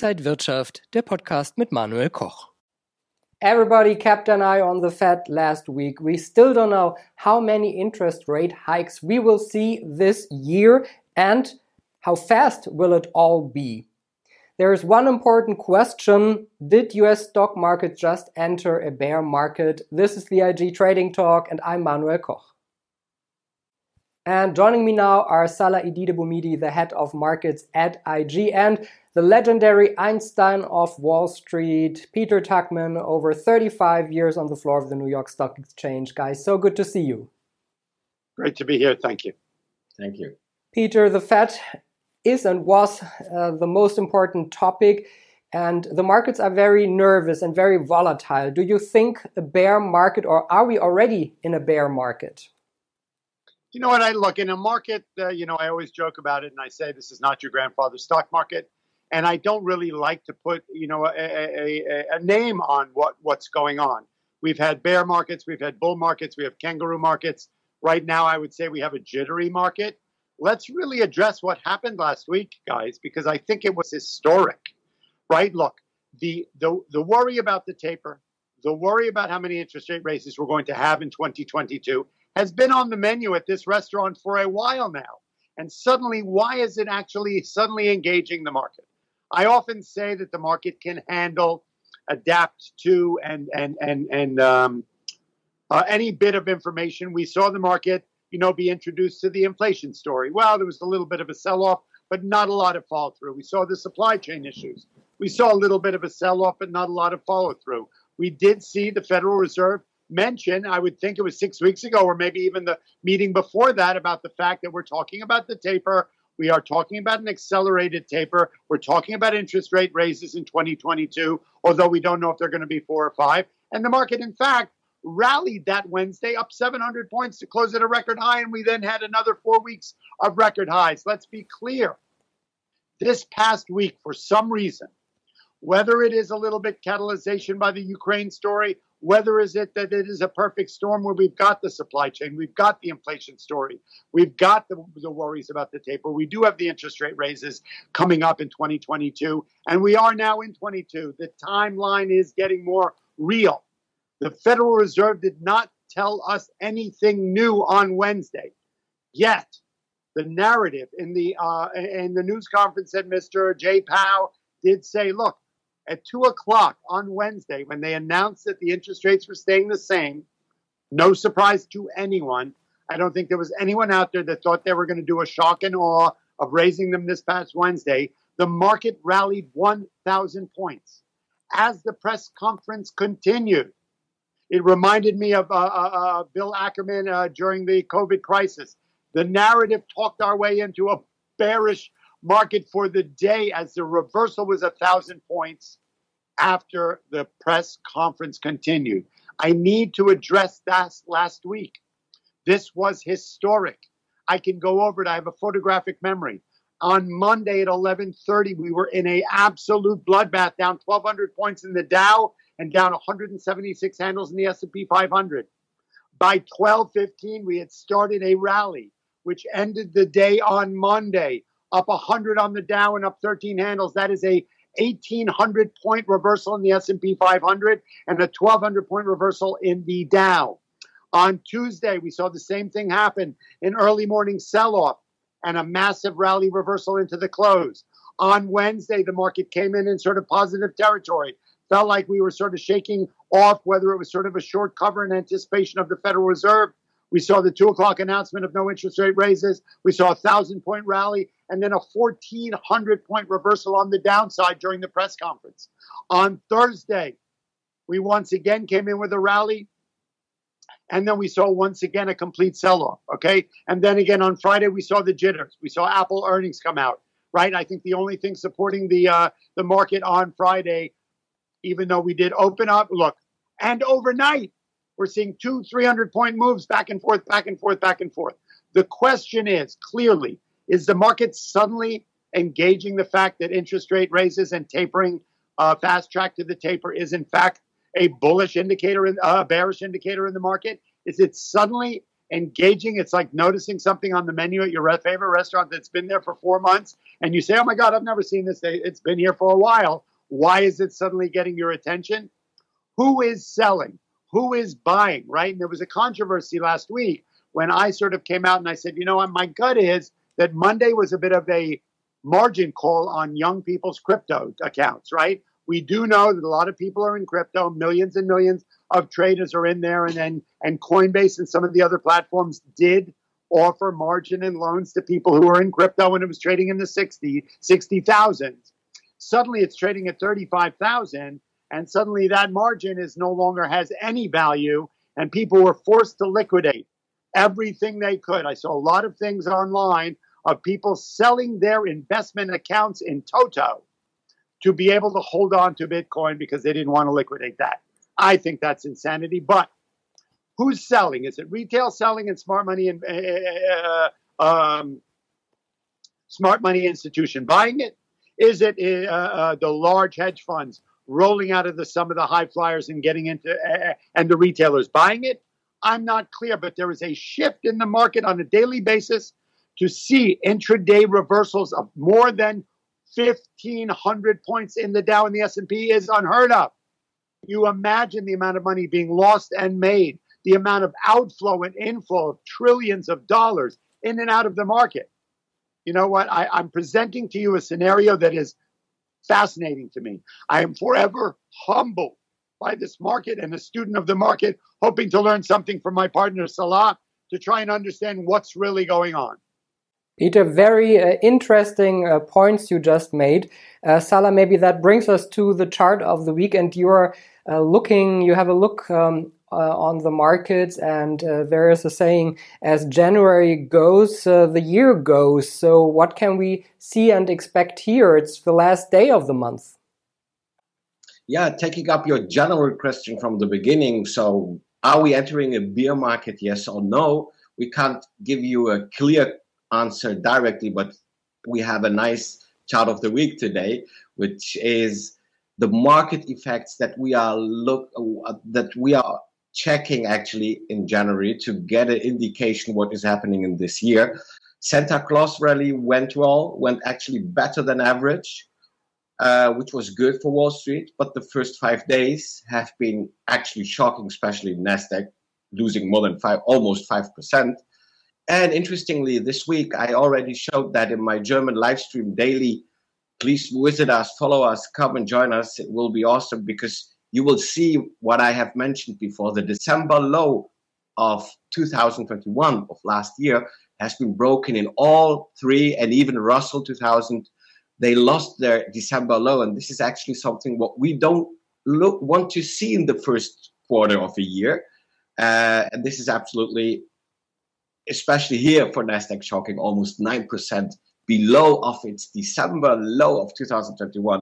Inside Wirtschaft, der Podcast mit Manuel Koch. Everybody kept an eye on the Fed last week. We still don't know how many interest rate hikes we will see this year and how fast will it all be. There is one important question. Did US stock market just enter a bear market? This is the IG Trading Talk and I'm Manuel Koch. And joining me now are Salah Eddine-Bouhmidi, the head of markets at IG, and the legendary Einstein of Wall Street, Peter Tuchman, over 35 years on the floor of the New York Stock Exchange. Guys, so good to see you. Great to be here. Thank you. Thank you. Peter, the Fed is and was uh, the most important topic, and the markets are very nervous and very volatile. Do you think a bear market, or are we already in a bear market? You know what? I look in a market. Uh, you know, I always joke about it, and I say this is not your grandfather's stock market. And I don't really like to put, you know, a, a, a, name on what what's going on. We've had bear markets, we've had bull markets, we have kangaroo markets. Right now, I would say we have a jittery market. Let's really address what happened last week, guys, because I think it was historic. Right? Look, the the the worry about the taper, the worry about how many interest rate raises we're going to have in 2022 has been on the menu at this restaurant for a while now. And suddenly, why is it actually suddenly engaging the market? I often say that the market can handle, adapt to, and and and and um, uh, any bit of information. We saw the market, you know, be introduced to the inflation story. Well, there was a little bit of a sell-off, but not a lot of follow-through. We saw the supply chain issues. We saw a little bit of a sell-off, but not a lot of follow through. We did see the Federal Reserve mention, I would think it was six weeks ago, or maybe even the meeting before that, about the fact that we're talking about the taper. We are talking about an accelerated taper. We're talking about interest rate raises in 2022, although we don't know if they're going to be four or five. And the market, in fact, rallied that Wednesday up 700 points to close at a record high. And we then had another four weeks of record highs. Let's be clear. This past week, for some reason, whether it is a little bit catalyzation by the Ukraine story, whether is it that it is a perfect storm where we've got the supply chain, we've got the inflation story, we've got the, the worries about the taper, we do have the interest rate raises coming up in 2022, and we are now in 22. The timeline is getting more real. The Federal Reserve did not tell us anything new on Wednesday, yet the narrative in the uh, in the news conference that Mr. Jay Powell did say, look, at two o'clock on Wednesday when they announced that the interest rates were staying the same. No surprise to anyone. I don't think there was anyone out there that thought they were going to do a shock and awe of raising them this past Wednesday. The market rallied 1,000 points. As the press conference continued, it reminded me of uh, uh, uh, Bill Ackman uh, during the COVID crisis. The narrative talked our way into a bearish market for the day as the reversal was a thousand points after the press conference continued. I need to address that last week. This was historic. I can go over it. I have a photographic memory. On Monday at 11:30, we were in a absolute bloodbath, down 1,200 points in the Dow and down 176 handles in the S&P 500. By 12:15, we had started a rally, which ended the day on Monday up 100 on the Dow and up 13 handles. That is a 1800 point reversal in the S&P 500 and a 1200 point reversal in the Dow. On Tuesday, we saw the same thing happen an early morning sell off and a massive rally reversal into the close. On Wednesday, the market came in in sort of positive territory. Felt like we were sort of shaking off whether it was sort of a short cover in anticipation of the Federal Reserve we saw the two o'clock announcement of no interest rate raises. We saw a thousand point rally and then a 1400 point reversal on the downside during the press conference. On Thursday, we once again came in with a rally. And then we saw once again a complete sell off. Okay. And then again on Friday, we saw the jitters. We saw Apple earnings come out, right? I think the only thing supporting the, uh, the market on Friday, even though we did open up, look, and overnight, we're seeing two, 300 point moves back and forth, back and forth, back and forth. The question is clearly, is the market suddenly engaging the fact that interest rate raises and tapering, uh, fast track to the taper, is in fact a bullish indicator, a uh, bearish indicator in the market? Is it suddenly engaging. It's like noticing something on the menu at your favorite restaurant that's been there for four months, and you say, "Oh my God, I've never seen this. It's been here for a while. Why is it suddenly getting your attention?" Who is selling? Who is buying? Right? And there was a controversy last week when I sort of came out and I said, "You know, what, my gut is that Monday was a bit of a margin call on young people's crypto accounts, right? We do know that a lot of people are in crypto, millions and millions of traders are in there, and then and Coinbase and some of the other platforms did offer margin and loans to people who were in crypto when it was trading in the 60 60,000. Suddenly it's trading at 35,000 and suddenly that margin is no longer has any value and people were forced to liquidate everything they could. I saw a lot of things online of people selling their investment accounts in Toto to be able to hold on to Bitcoin because they didn't want to liquidate that. I think that's insanity. But who's selling? Is it retail selling and smart money and uh, um, smart money institution buying it? Is it uh, uh, the large hedge funds rolling out of the some of the high flyers and getting into uh, and the retailers buying it? I'm not clear, but there is a shift in the market on a daily basis to see intraday reversals of more than 1500 points in the Dow and the S&P is unheard of. You imagine the amount of money being lost and made, the amount of outflow and inflow of trillions of dollars in and out of the market. You know what? I, I'm presenting to you a scenario that is fascinating to me. I am forever humbled by this market and a student of the market, hoping to learn something from my partner Salah to try and understand what's really going on. Peter, very uh, interesting uh, points you just made. Uh, Salah, maybe that brings us to the chart of the week, and you're uh, looking, you have a look um, on the markets, and uh, there is a saying, as January goes, the year goes. So, what can we see and expect here? It's the last day of the month. Yeah, taking up your general question from the beginning. So, are we entering a bear market, yes or no? We can't give you a clear answer directly, but we have a nice chart of the week today, which is the market effects that we are look uh, that we are checking actually in January to get an indication what is happening in this year. Santa Claus rally went well, went actually better than average, uh, which was good for Wall Street. But the first five days have been actually shocking, especially Nasdaq losing more than five, almost five percent. And interestingly, this week I already showed that in my German live stream daily. Please visit us, follow us, come and join us. It will be awesome because you will see what I have mentioned before. The December low of 2021 of last year has been broken in all three, and even Russell 2000. They lost their December low, and this is actually something what we don't look want to see in the first quarter of a year. Uh, and this is absolutely especially here for Nasdaq shocking almost 9% below of its December low of 2021.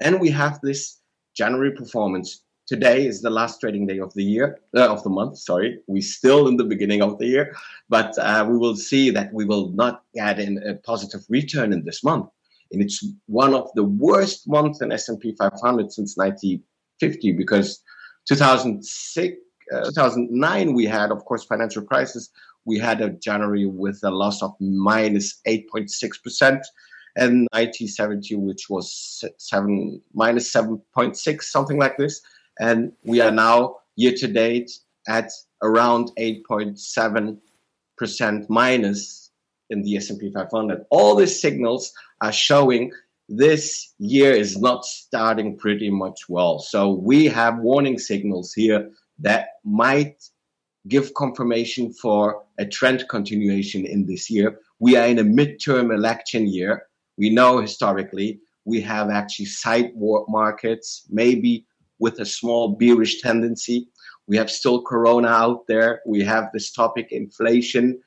And we have this January performance. Today is the last trading day of the year, uh, of the month, sorry. We're still in the beginning of the year, but uh, we will see that we will not get in a positive return in this month. And it's one of the worst months in S&P 500 since 1950 because 2006, uh, 2009 we had, of course, financial crisis we had a January with a loss of minus 8.6%, and IT70, which was seven minus 7.6, something like this. And we are now year to date at around 8.7% minus in the S&P 500. All these signals are showing this year is not starting pretty much well. So we have warning signals here that might give confirmation for a trend continuation in this year. We are in a midterm election year. We know historically we have actually sidewalk markets, maybe with a small bearish tendency. We have still Corona out there. We have this topic inflation.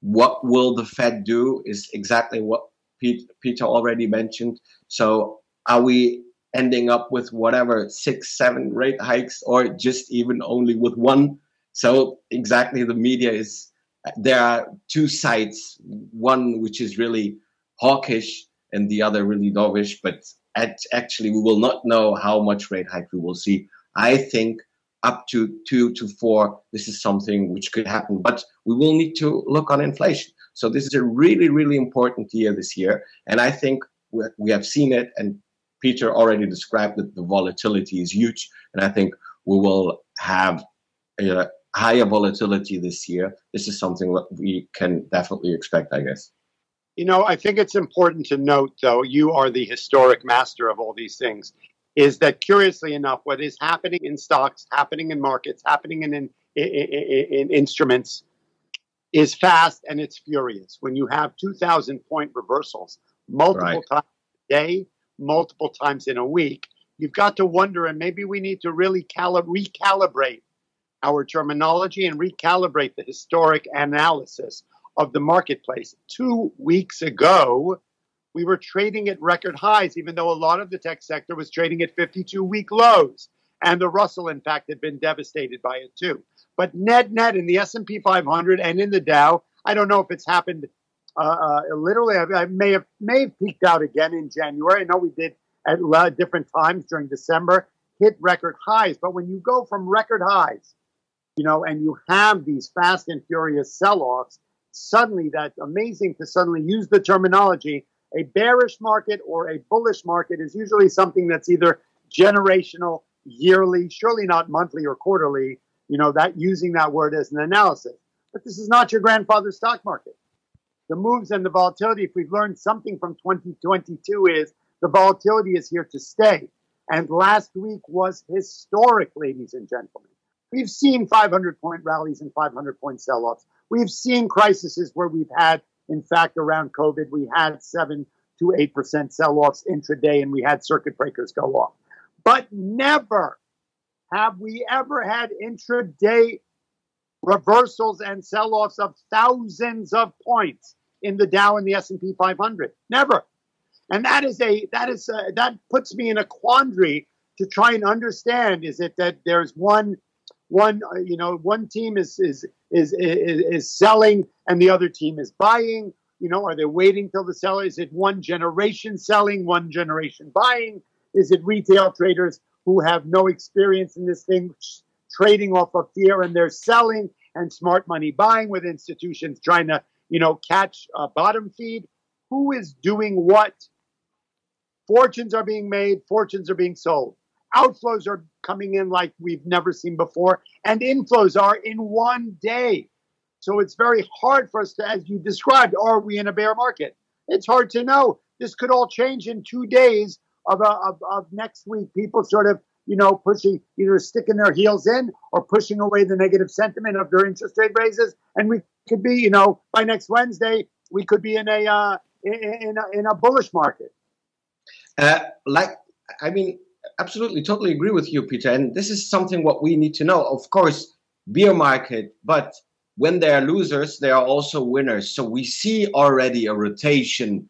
What will the Fed do is exactly what Peter already mentioned. So, are we ending up with whatever six, seven rate hikes, or just even only with one so exactly, the media is there are two sides. One which is really hawkish, and the other really dovish. But at, actually, we will not know how much rate hike we will see. I think up to two to four, this is something which could happen. But we will need to look on inflation. So this is a really, really important year this year. And I think we have seen it, and Peter already described that the volatility is huge. And I think we will have a higher volatility this year. This is something that we can definitely expect, I guess. You know, I think it's important to note, though, you are the historic master of all these things, is that curiously enough, what is happening in stocks, happening in markets, happening in, in, in, in instruments is fast and it's furious. When you have 2,000 point reversals multiple right. times a day, multiple times in a week, you've got to wonder, and maybe we need to really cali- recalibrate our terminology and recalibrate the historic analysis of the marketplace. Two weeks ago, we were trading at record highs, even though a lot of the tech sector was trading at 52 week lows. And the Russell, in fact, had been devastated by it too. But net net in the S&P 500 and in the Dow, I don't know if it's happened uh, uh, literally. I, I, may have may have peaked out again in January. I know we did at uh, different times during December hit record highs. But when you go from record highs, you know, and you have these fast and furious sell-offs, suddenly that's amazing to suddenly use the terminology. A bearish market or a bullish market is usually something that's either generational, yearly, surely not monthly or quarterly, you know, that using that word as an analysis. But this is not your grandfather's stock market. The moves and the volatility, if we've learned something from 2022, is the volatility is here to stay. And last week was historic, ladies and gentlemen. We've seen 500 point rallies and 500 point sell offs. We've seen crises where we've had, in fact, around COVID, we had seven to 8% sell offs intraday and we had circuit breakers go off. But never have we ever had intraday reversals and sell offs of thousands of points in the Dow and the S&P 500. Never. And that is a that is a, that puts me in a quandary to try and understand is it that there's one one uh, you know one team is, is is is is selling and the other team is buying. You know are they waiting till the seller? Is it one generation selling one generation buying? Is it retail traders who have no experience in this thing trading off of fear and they're selling and smart money buying with institutions trying to you know catch a bottom feed? Who is doing what? Fortunes are being made fortunes are being sold. Outflows are coming in like we've never seen before, and inflows are in one day. So it's very hard for us to, as you described, are we in a bear market? It's hard to know. This could all change in two days of, a, of, of next week. People sort of, you know, pushing, either sticking their heels in or pushing away the negative sentiment of their interest rate raises. And we could be, you know, by next Wednesday, we could be in a, uh, in, in, a, in a bullish market. Uh, like, I mean, absolutely, totally agree with you, Peter. And this is something what we need to know. Of course, beer market, but when they are losers, they are also winners. So we see already a rotation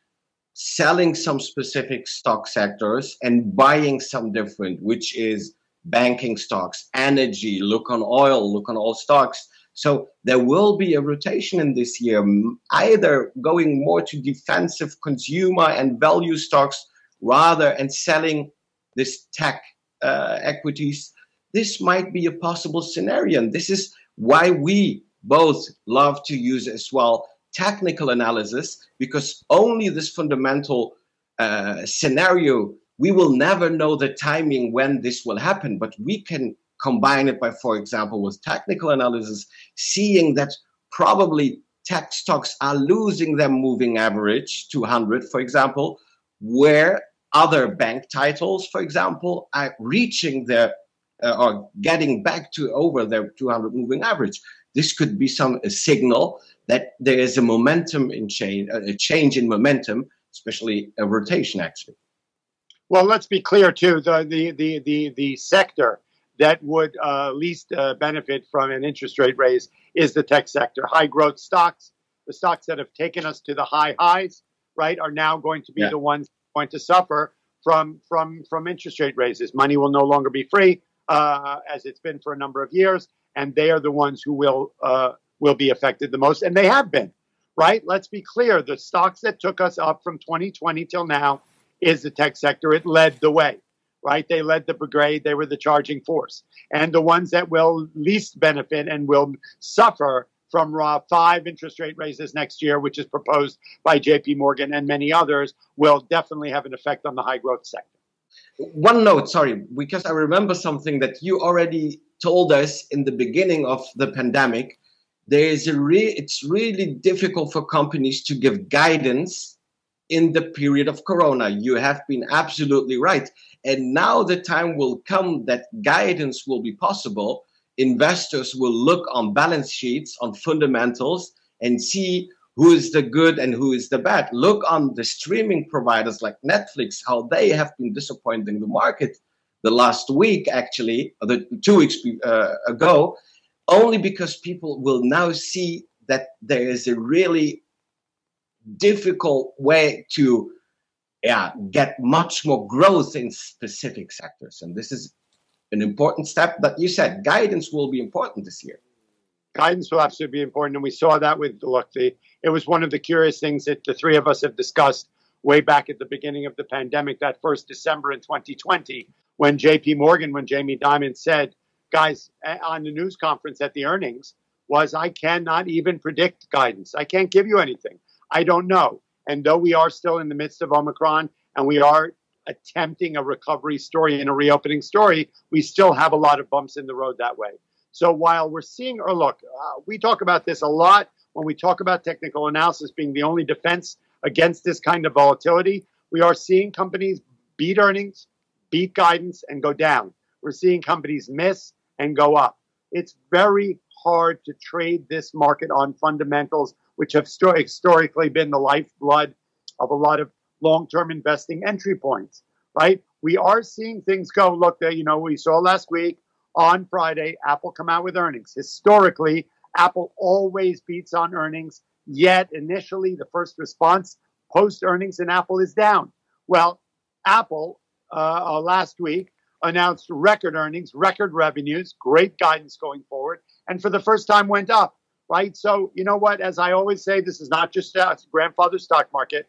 selling some specific stock sectors and buying some different, which is banking stocks, energy, look on oil, look on all stocks. So there will be a rotation in this year, either going more to defensive consumer and value stocks rather and selling this tech uh, equities, this might be a possible scenario. And this is why we both love to use as well technical analysis, because only this fundamental uh, scenario, we will never know the timing when this will happen, but we can combine it by, for example, with technical analysis, seeing that probably tech stocks are losing their moving average 200, for example, where other bank titles, for example, are reaching their uh, or getting back to over their 200 moving average. This could be some a signal that there is a momentum in change, a change in momentum, especially a rotation, actually. Well, let's be clear too. The the the the, the sector that would uh, least uh, benefit from an interest rate raise is the tech sector. High growth stocks, the stocks that have taken us to the high highs, right, are now going to be yeah. the ones going to suffer from from from interest rate raises. Money will no longer be free, uh, as it's been for a number of years, and they are the ones who will uh, will be affected the most, and they have been. Right? Let's be clear: the stocks that took us up from 2020 till now is the tech sector. It led the way. right? They led the brigade, they were the charging force. And the ones that will least benefit and will suffer from uh, five interest rate raises next year, which is proposed by JP Morgan and many others, will definitely have an effect on the high growth sector. One note, sorry, because I remember something that you already told us in the beginning of the pandemic. There is a re- it's really difficult for companies to give guidance in the period of corona. You have been absolutely right. And now the time will come that guidance will be possible. Investors will look on balance sheets, on fundamentals, and see who is the good and who is the bad. Look on the streaming providers like Netflix, how they have been disappointing the market the last week, actually, the two weeks uh, ago, only because people will now see that there is a really difficult way to yeah, get much more growth in specific sectors. And this is an important step that you said guidance will be important this year. Guidance will absolutely be important. And we saw that with, look, it was one of the curious things that the three of us have discussed way back at the beginning of the pandemic, that first December in 2020, when JP Morgan, when Jamie Dimon said, guys, on the news conference at the earnings, was I cannot even predict guidance. I can't give you anything. I don't know. And though we are still in the midst of Omicron and we are attempting a recovery story and a reopening story, we still have a lot of bumps in the road that way. So while we're seeing, or look, uh, we talk about this a lot when we talk about technical analysis being the only defense against this kind of volatility. We are seeing companies beat earnings, beat guidance, and go down. We're seeing companies miss and go up. It's very hard to trade this market on fundamentals which have historically been the lifeblood of a lot of long-term investing entry points, right? We are seeing things go. Look, there, you know, we saw last week on Friday, Apple come out with earnings. Historically, Apple always beats on earnings. Yet initially, the first response post earnings in Apple is down. Well, Apple uh, uh, last week announced record earnings, record revenues, great guidance going forward, and for the first time went up right? So, you know what? As I always say, this is not just a grandfather stock market,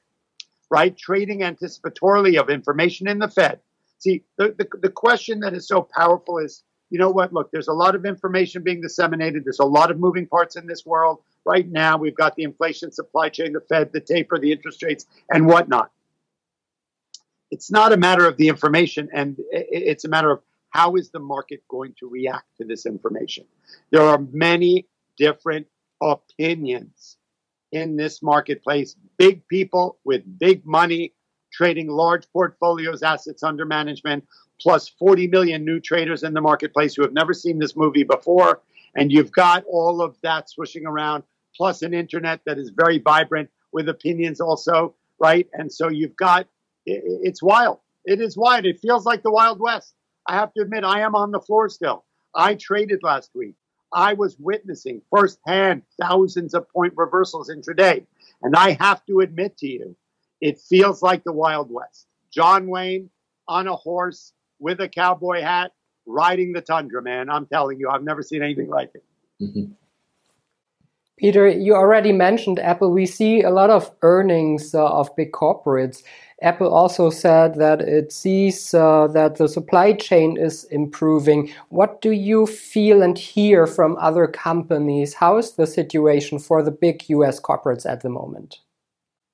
right? Trading anticipatorily of information in the Fed. See, the, the, the question that is so powerful is, you know what? Look, there's a lot of information being disseminated. There's a lot of moving parts in this world. Right now, we've got the inflation supply chain, the Fed, the taper, the interest rates, and whatnot. It's not a matter of the information, and it's a matter of how is the market going to react to this information. There are many different opinions in this marketplace. Big people with big money trading large portfolios, assets under management, plus 40 million new traders in the marketplace who have never seen this movie before. And you've got all of that swishing around, plus an internet that is very vibrant with opinions also, right? And so you've got it's wild. It is wild. It feels like the Wild West. I have to admit, I am on the floor still. I traded last week. I was witnessing firsthand thousands of point reversals intraday. And I have to admit to you, it feels like the Wild West. John Wayne on a horse with a cowboy hat riding the tundra, man. I'm telling you, I've never seen anything like it. Mm-hmm. Peter, you already mentioned Apple. We see a lot of earnings uh, of big corporates. Apple also said that it sees uh, that the supply chain is improving. What do you feel and hear from other companies? How is the situation for the big US corporates at the moment?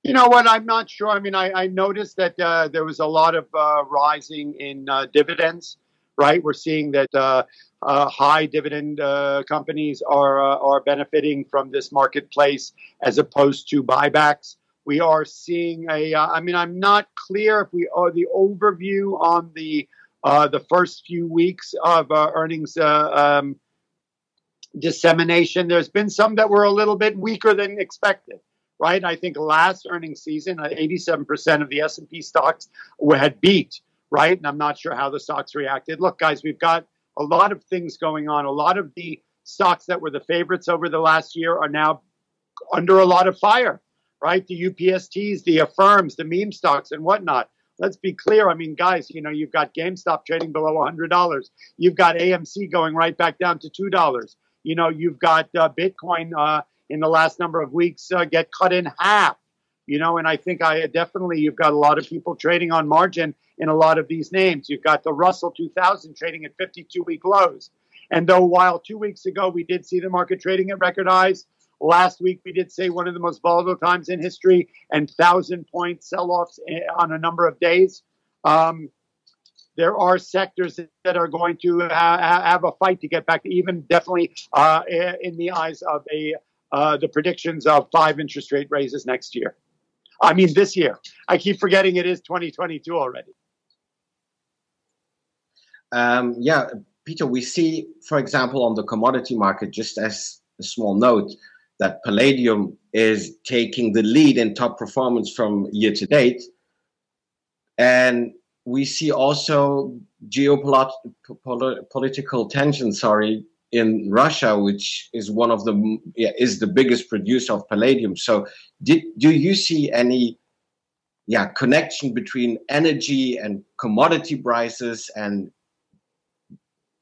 You know what? I'm not sure. I mean, I, I noticed that uh, there was a lot of uh, rising in uh, dividends, right? We're seeing that uh, uh, high dividend uh, companies are uh, are benefiting from this marketplace as opposed to buybacks. We are seeing a. Uh, I mean, I'm not clear if we are the overview on the uh, the first few weeks of uh, earnings um, dissemination. There's been some that were a little bit weaker than expected right? I think last earnings season, 87% of the S&P stocks had beat, right? And I'm not sure how the stocks reacted. Look, guys, we've got a lot of things going on. A lot of the stocks that were the favorites over the last year are now under a lot of fire, right? The UPSTs, the Affirms, the meme stocks, and whatnot. Let's be clear. I mean, guys, you know, you've got GameStop trading below $100. You've got AMC going right back down to $2. You know, you've got uh, Bitcoin uh, in the last number of weeks uh, get cut in half. You know, and I think I definitely you've got a lot of people trading on margin in a lot of these names. You've got the Russell 2000 trading at 52 week lows. And though while two weeks ago we did see the market trading at record highs, last week we did say one of the most volatile times in history and thousand point sell offs eh, on a number of days. Um, there are sectors that are going to ha- have a fight to get back to even definitely uh, in the eyes of a uh, the predictions of five interest rate raises next year. I mean, this year. I keep forgetting it is 2022 already. Um, yeah, Peter, we see, for example, on the commodity market, just as a small note, that palladium is taking the lead in top performance from year to date. And we see also geopolitical tension, sorry, in Russia, which is one of the yeah, is the biggest producer of palladium. So, did do you see any yeah connection between energy and commodity prices and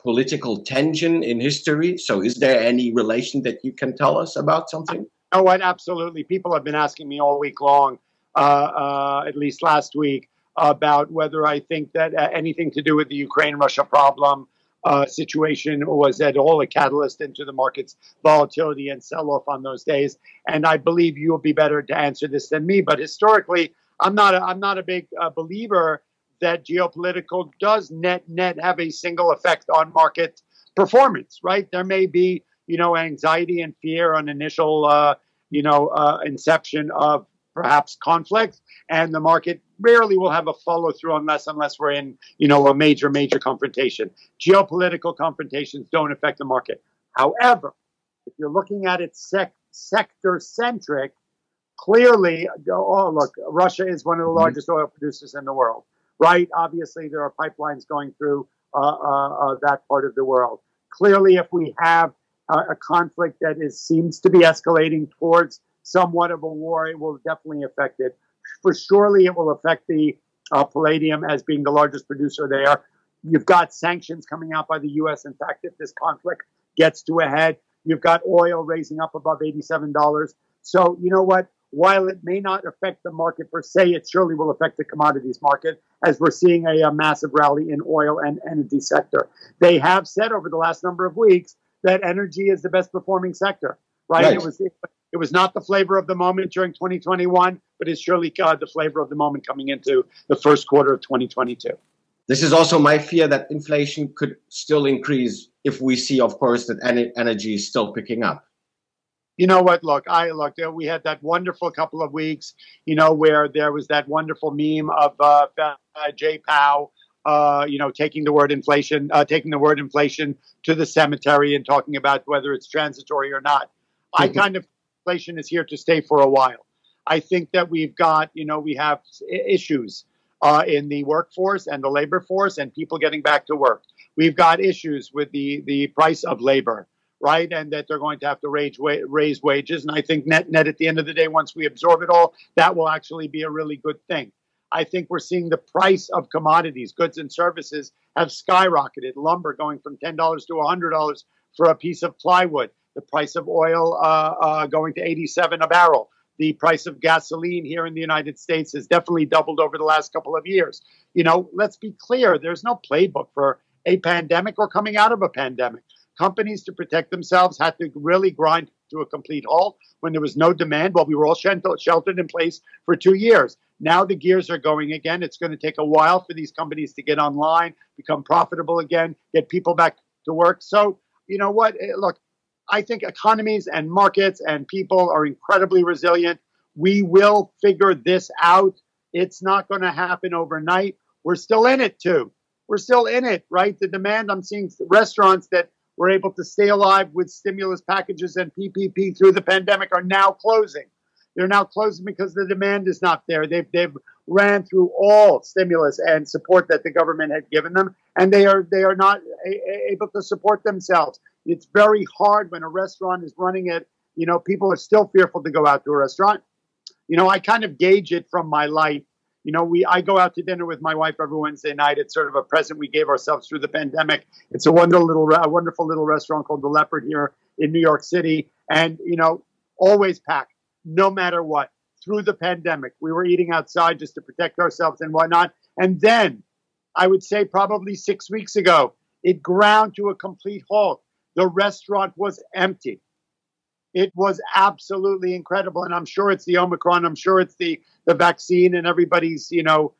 political tension in history? So, is there any relation that you can tell us about something? Oh, what? Absolutely. People have been asking me all week long, uh, uh, at least last week, about whether I think that uh, anything to do with the Ukraine Russia problem uh, situation was at all a catalyst into the market's volatility and sell off on those days. And I believe you'll be better to answer this than me. But historically, I'm not a, I'm not a big uh, believer that geopolitical does net net have a single effect on market performance. Right? There may be you know anxiety and fear on initial uh, you know uh, inception of perhaps conflict, and the market rarely will have a follow through unless unless we're in you know a major major confrontation. Geopolitical confrontations don't affect the market. However, if you're looking at it sec- sector centric, clearly, oh look, Russia is one of the mm-hmm. largest oil producers in the world, right? Obviously, there are pipelines going through uh, uh, uh, that part of the world. Clearly, if we have a conflict that is seems to be escalating towards somewhat of a war, it will definitely affect it. For surely, it will affect the uh, palladium as being the largest producer there. You've got sanctions coming out by the U.S. In fact, if this conflict gets to a head, you've got oil raising up above $87. So, you know what? While it may not affect the market per se, it surely will affect the commodities market as we're seeing a, a massive rally in oil and energy sector. They have said over the last number of weeks that energy is the best performing sector, right? right. It was it was not the flavor of the moment during 2021, but it's surely uh, the flavor of the moment coming into the first quarter of 2022. This is also my fear that inflation could still increase if we see, of course, that energy is still picking up. You know what? Look, I look. We had that wonderful couple of weeks, you know, where there was that wonderful meme of uh, uh, Jay Powell, uh, you know, taking the word inflation, uh, taking the word inflation to the cemetery and talking about whether it's transitory or not. I mm-hmm. kind of inflation is here to stay for a while. I think that we've got, you know, we have issues uh, in the workforce and the labor force and people getting back to work. We've got issues with the, the price of labor, right? And that they're going to have to raise, raise wages. And I think net, net at the end of the day, once we absorb it all, that will actually be a really good thing. I think we're seeing the price of commodities, goods and services have skyrocketed. Lumber going from $10 to $100 for a piece of plywood the price of oil uh, uh, going to 87 a barrel. The price of gasoline here in the United States has definitely doubled over the last couple of years. You know, let's be clear there's no playbook for a pandemic or coming out of a pandemic. Companies, to protect themselves, had to really grind to a complete halt when there was no demand while we were all sheltered in place for two years. Now the gears are going again. It's going to take a while for these companies to get online, become profitable again, get people back to work. So, you know what? Eh, look, I think economies and markets and people are incredibly resilient. We will figure this out. It's not going to happen overnight. We're still in it too. We're still in it, right? The demand, I'm seeing restaurants that were able to stay alive with stimulus packages and PPP through the pandemic are now closing. They're now closing because the demand is not there. They've, they've ran through all stimulus and support that the government had given them, and they are, they are not a- able to support themselves. It's very hard when a restaurant is running it. You know, people are still fearful to go out to a restaurant. You know, I kind of gauge it from my life. You know, we I go out to dinner with my wife every Wednesday night. It's sort of a present we gave ourselves through the pandemic. It's a wonderful little, a wonderful little restaurant called the Leopard here in New York City, and you know, always packed, no matter what. through the pandemic. We were eating outside just to protect ourselves and whatnot. And then, I would say probably six weeks ago, it ground to a complete halt. The restaurant was empty. It was absolutely incredible. And I'm sure it's the Omicron. I'm sure it's the, the vaccine and everybody's, you know,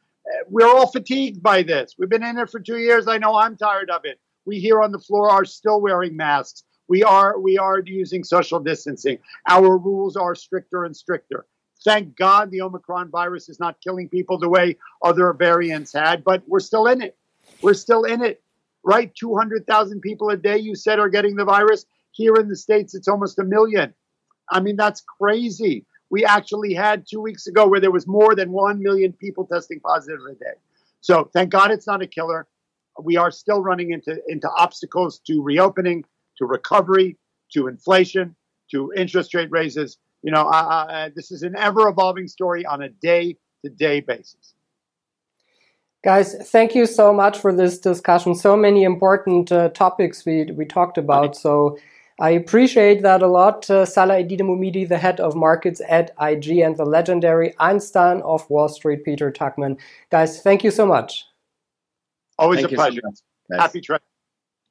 we're all fatigued by this. We've been in it for two years. I know I'm tired of it. We here on the floor are still wearing masks. We are we are using social distancing. Our rules are stricter and stricter. Thank God the Omicron virus is not killing people the way other variants had, but we're still in it. We're still in it, right? 200,000 people a day, you said, are getting the virus. Here in the States, it's almost a million. I mean, that's crazy. We actually had two weeks ago where there was more than 1 million people testing positive a day. So thank God it's not a killer. We are still running into, into obstacles to reopening, to recovery, to inflation, to interest rate raises. You know, uh, uh, this is an ever evolving story on a day to day basis. Guys, thank you so much for this discussion. So many important uh, topics we, we talked about. So I appreciate that a lot. Uh, Salah Eddine the head of markets at IG, and the legendary Einstein of Wall Street, Peter Tuchman. Guys, thank you so much. Always thank a pleasure. So Happy trading.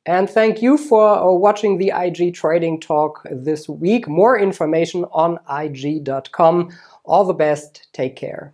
And thank you for uh, watching the IG Trading Talk this week. More information on IG.com. All the best. Take care.